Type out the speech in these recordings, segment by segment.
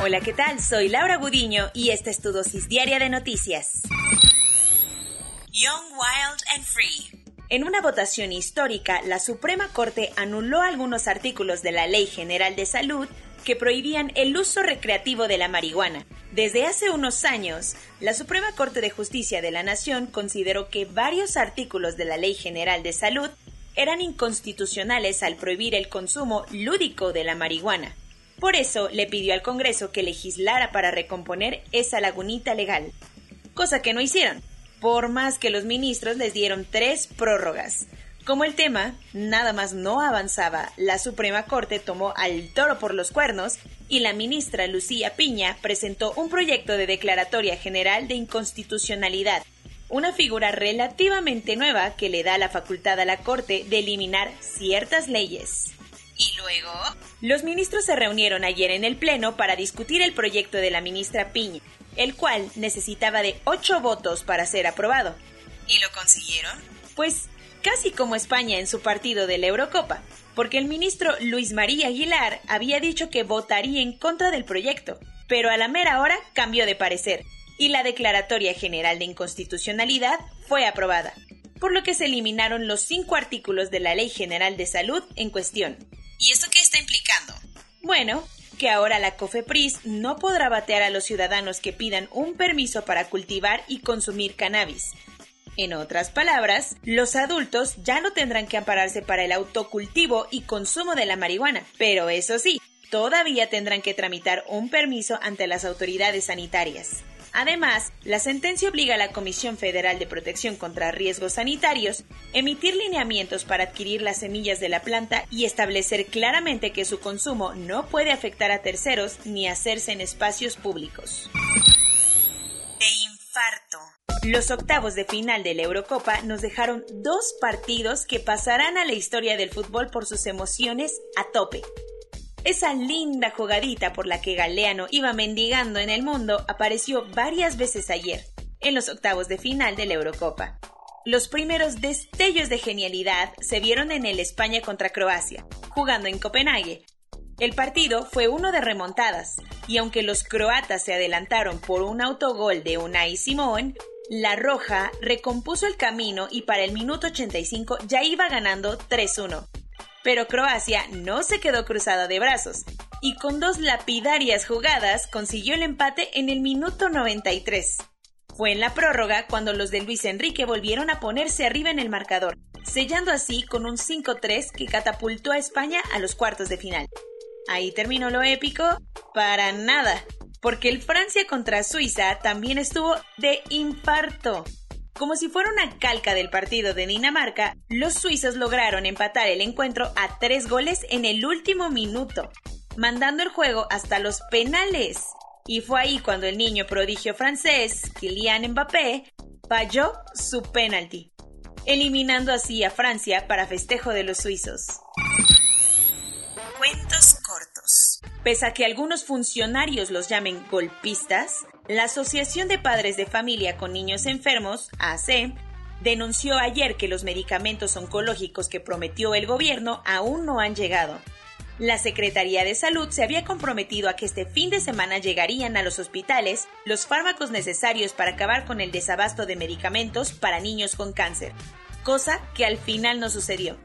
Hola, ¿qué tal? Soy Laura Gudiño y esta es tu dosis diaria de noticias. Young, Wild and Free. En una votación histórica, la Suprema Corte anuló algunos artículos de la Ley General de Salud que prohibían el uso recreativo de la marihuana. Desde hace unos años, la Suprema Corte de Justicia de la Nación consideró que varios artículos de la Ley General de Salud eran inconstitucionales al prohibir el consumo lúdico de la marihuana. Por eso le pidió al Congreso que legislara para recomponer esa lagunita legal, cosa que no hicieron, por más que los ministros les dieron tres prórrogas. Como el tema nada más no avanzaba, la Suprema Corte tomó al toro por los cuernos y la ministra Lucía Piña presentó un proyecto de declaratoria general de inconstitucionalidad, una figura relativamente nueva que le da la facultad a la Corte de eliminar ciertas leyes. ¿Y luego? Los ministros se reunieron ayer en el Pleno para discutir el proyecto de la ministra Piña, el cual necesitaba de ocho votos para ser aprobado. ¿Y lo consiguieron? Pues casi como España en su partido de la Eurocopa, porque el ministro Luis María Aguilar había dicho que votaría en contra del proyecto, pero a la mera hora cambió de parecer, y la Declaratoria General de Inconstitucionalidad fue aprobada, por lo que se eliminaron los cinco artículos de la Ley General de Salud en cuestión. ¿Y esto qué está implicando? Bueno, que ahora la COFEPRIS no podrá batear a los ciudadanos que pidan un permiso para cultivar y consumir cannabis. En otras palabras, los adultos ya no tendrán que ampararse para el autocultivo y consumo de la marihuana, pero eso sí, todavía tendrán que tramitar un permiso ante las autoridades sanitarias. Además, la sentencia obliga a la Comisión Federal de Protección contra Riesgos Sanitarios emitir lineamientos para adquirir las semillas de la planta y establecer claramente que su consumo no puede afectar a terceros ni hacerse en espacios públicos. De infarto. Los octavos de final de la Eurocopa nos dejaron dos partidos que pasarán a la historia del fútbol por sus emociones a tope. Esa linda jugadita por la que Galeano iba mendigando en el mundo apareció varias veces ayer, en los octavos de final de la Eurocopa. Los primeros destellos de genialidad se vieron en el España contra Croacia, jugando en Copenhague. El partido fue uno de remontadas, y aunque los croatas se adelantaron por un autogol de Unai Simón, la Roja recompuso el camino y para el minuto 85 ya iba ganando 3-1. Pero Croacia no se quedó cruzada de brazos y con dos lapidarias jugadas consiguió el empate en el minuto 93. Fue en la prórroga cuando los de Luis Enrique volvieron a ponerse arriba en el marcador, sellando así con un 5-3 que catapultó a España a los cuartos de final. Ahí terminó lo épico, para nada, porque el Francia contra Suiza también estuvo de infarto. Como si fuera una calca del partido de Dinamarca, los suizos lograron empatar el encuentro a tres goles en el último minuto, mandando el juego hasta los penales. Y fue ahí cuando el niño prodigio francés, Kylian Mbappé, falló su penalti, eliminando así a Francia para festejo de los suizos. Cuentos cortos. Pese a que algunos funcionarios los llamen golpistas, la Asociación de Padres de Familia con Niños Enfermos, AC, denunció ayer que los medicamentos oncológicos que prometió el gobierno aún no han llegado. La Secretaría de Salud se había comprometido a que este fin de semana llegarían a los hospitales los fármacos necesarios para acabar con el desabasto de medicamentos para niños con cáncer, cosa que al final no sucedió.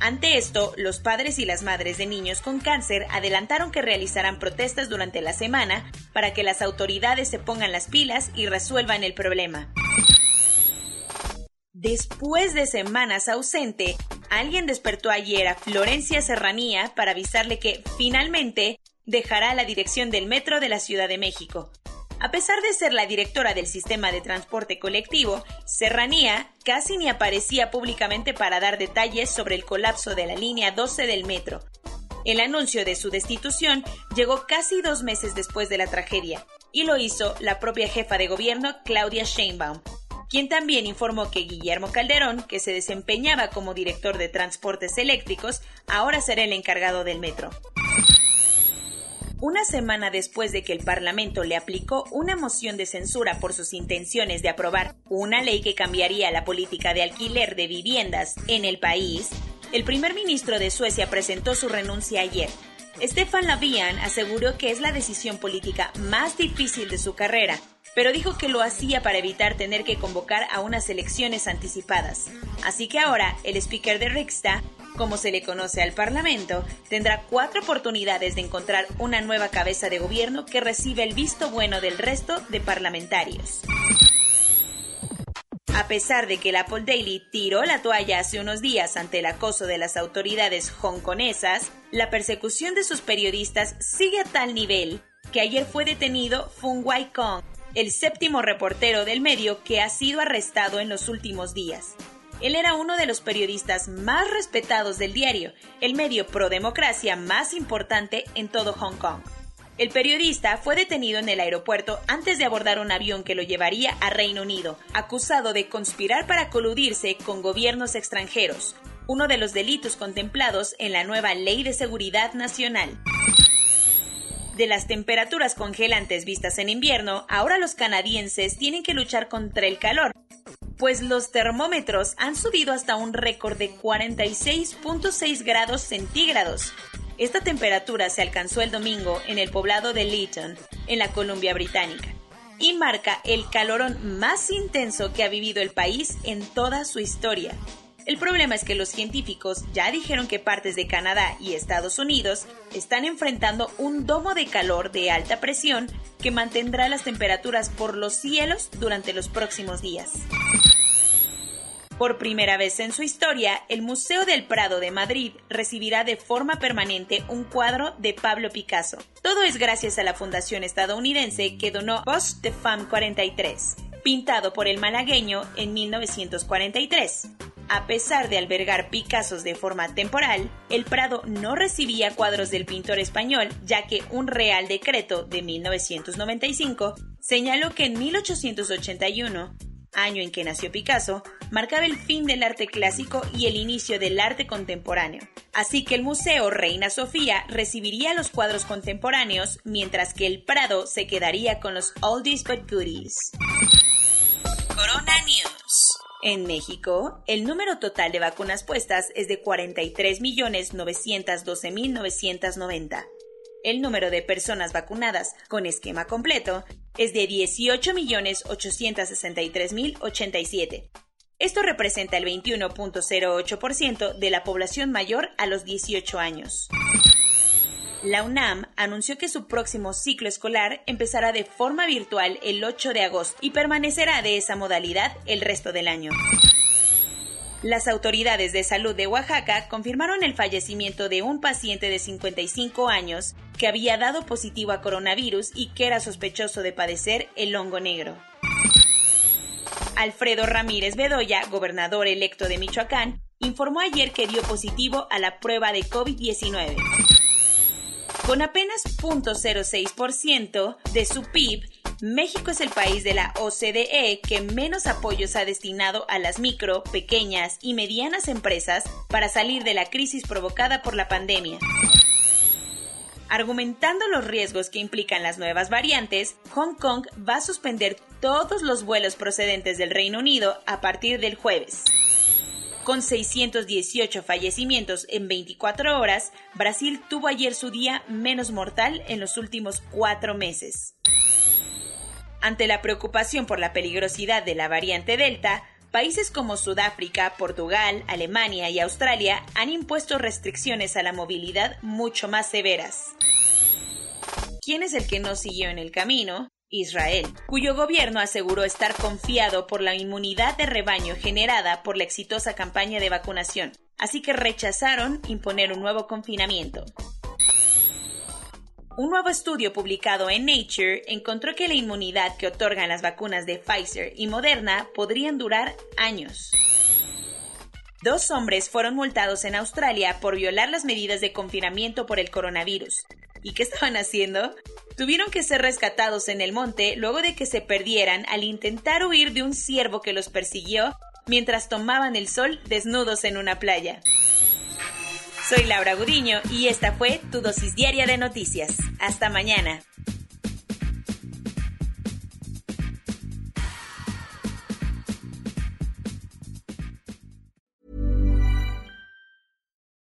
Ante esto, los padres y las madres de niños con cáncer adelantaron que realizarán protestas durante la semana para que las autoridades se pongan las pilas y resuelvan el problema. Después de semanas ausente, alguien despertó ayer a Florencia Serranía para avisarle que finalmente dejará la dirección del metro de la Ciudad de México. A pesar de ser la directora del sistema de transporte colectivo, Serranía casi ni aparecía públicamente para dar detalles sobre el colapso de la línea 12 del metro. El anuncio de su destitución llegó casi dos meses después de la tragedia, y lo hizo la propia jefa de gobierno Claudia Sheinbaum, quien también informó que Guillermo Calderón, que se desempeñaba como director de transportes eléctricos, ahora será el encargado del metro. Una semana después de que el Parlamento le aplicó una moción de censura por sus intenciones de aprobar una ley que cambiaría la política de alquiler de viviendas en el país, el primer ministro de Suecia presentó su renuncia ayer. Stefan Lavian aseguró que es la decisión política más difícil de su carrera, pero dijo que lo hacía para evitar tener que convocar a unas elecciones anticipadas. Así que ahora el speaker de Riksdag como se le conoce al Parlamento, tendrá cuatro oportunidades de encontrar una nueva cabeza de gobierno que reciba el visto bueno del resto de parlamentarios. A pesar de que el Apple Daily tiró la toalla hace unos días ante el acoso de las autoridades hongkonesas, la persecución de sus periodistas sigue a tal nivel que ayer fue detenido Fung Wai Kong, el séptimo reportero del medio que ha sido arrestado en los últimos días. Él era uno de los periodistas más respetados del diario, el medio pro democracia más importante en todo Hong Kong. El periodista fue detenido en el aeropuerto antes de abordar un avión que lo llevaría a Reino Unido, acusado de conspirar para coludirse con gobiernos extranjeros, uno de los delitos contemplados en la nueva Ley de Seguridad Nacional. De las temperaturas congelantes vistas en invierno, ahora los canadienses tienen que luchar contra el calor, pues los termómetros han subido hasta un récord de 46.6 grados centígrados. Esta temperatura se alcanzó el domingo en el poblado de Lytton, en la Columbia Británica, y marca el calorón más intenso que ha vivido el país en toda su historia. El problema es que los científicos ya dijeron que partes de Canadá y Estados Unidos están enfrentando un domo de calor de alta presión que mantendrá las temperaturas por los cielos durante los próximos días. Por primera vez en su historia, el Museo del Prado de Madrid recibirá de forma permanente un cuadro de Pablo Picasso. Todo es gracias a la fundación estadounidense que donó Post de Femme 43, pintado por el malagueño en 1943. A pesar de albergar Picassos de forma temporal, el Prado no recibía cuadros del pintor español, ya que un Real Decreto de 1995 señaló que en 1881, año en que nació Picasso, marcaba el fin del arte clásico y el inicio del arte contemporáneo. Así que el Museo Reina Sofía recibiría los cuadros contemporáneos, mientras que el Prado se quedaría con los oldies but goodies. Corona News. En México, el número total de vacunas puestas es de 43.912.990. El número de personas vacunadas con esquema completo es de 18.863.087. Esto representa el 21.08% de la población mayor a los 18 años. La UNAM anunció que su próximo ciclo escolar empezará de forma virtual el 8 de agosto y permanecerá de esa modalidad el resto del año. Las autoridades de salud de Oaxaca confirmaron el fallecimiento de un paciente de 55 años que había dado positivo a coronavirus y que era sospechoso de padecer el hongo negro. Alfredo Ramírez Bedoya, gobernador electo de Michoacán, informó ayer que dio positivo a la prueba de COVID-19. Con apenas 0.06% de su PIB, México es el país de la OCDE que menos apoyos ha destinado a las micro, pequeñas y medianas empresas para salir de la crisis provocada por la pandemia. Argumentando los riesgos que implican las nuevas variantes, Hong Kong va a suspender todos los vuelos procedentes del Reino Unido a partir del jueves. Con 618 fallecimientos en 24 horas, Brasil tuvo ayer su día menos mortal en los últimos cuatro meses. Ante la preocupación por la peligrosidad de la variante Delta, países como Sudáfrica, Portugal, Alemania y Australia han impuesto restricciones a la movilidad mucho más severas. ¿Quién es el que no siguió en el camino? Israel, cuyo gobierno aseguró estar confiado por la inmunidad de rebaño generada por la exitosa campaña de vacunación, así que rechazaron imponer un nuevo confinamiento. Un nuevo estudio publicado en Nature encontró que la inmunidad que otorgan las vacunas de Pfizer y Moderna podrían durar años. Dos hombres fueron multados en Australia por violar las medidas de confinamiento por el coronavirus. ¿Y qué estaban haciendo? tuvieron que ser rescatados en el monte luego de que se perdieran al intentar huir de un ciervo que los persiguió mientras tomaban el sol desnudos en una playa. Soy Laura Gudiño y esta fue tu dosis diaria de noticias. Hasta mañana.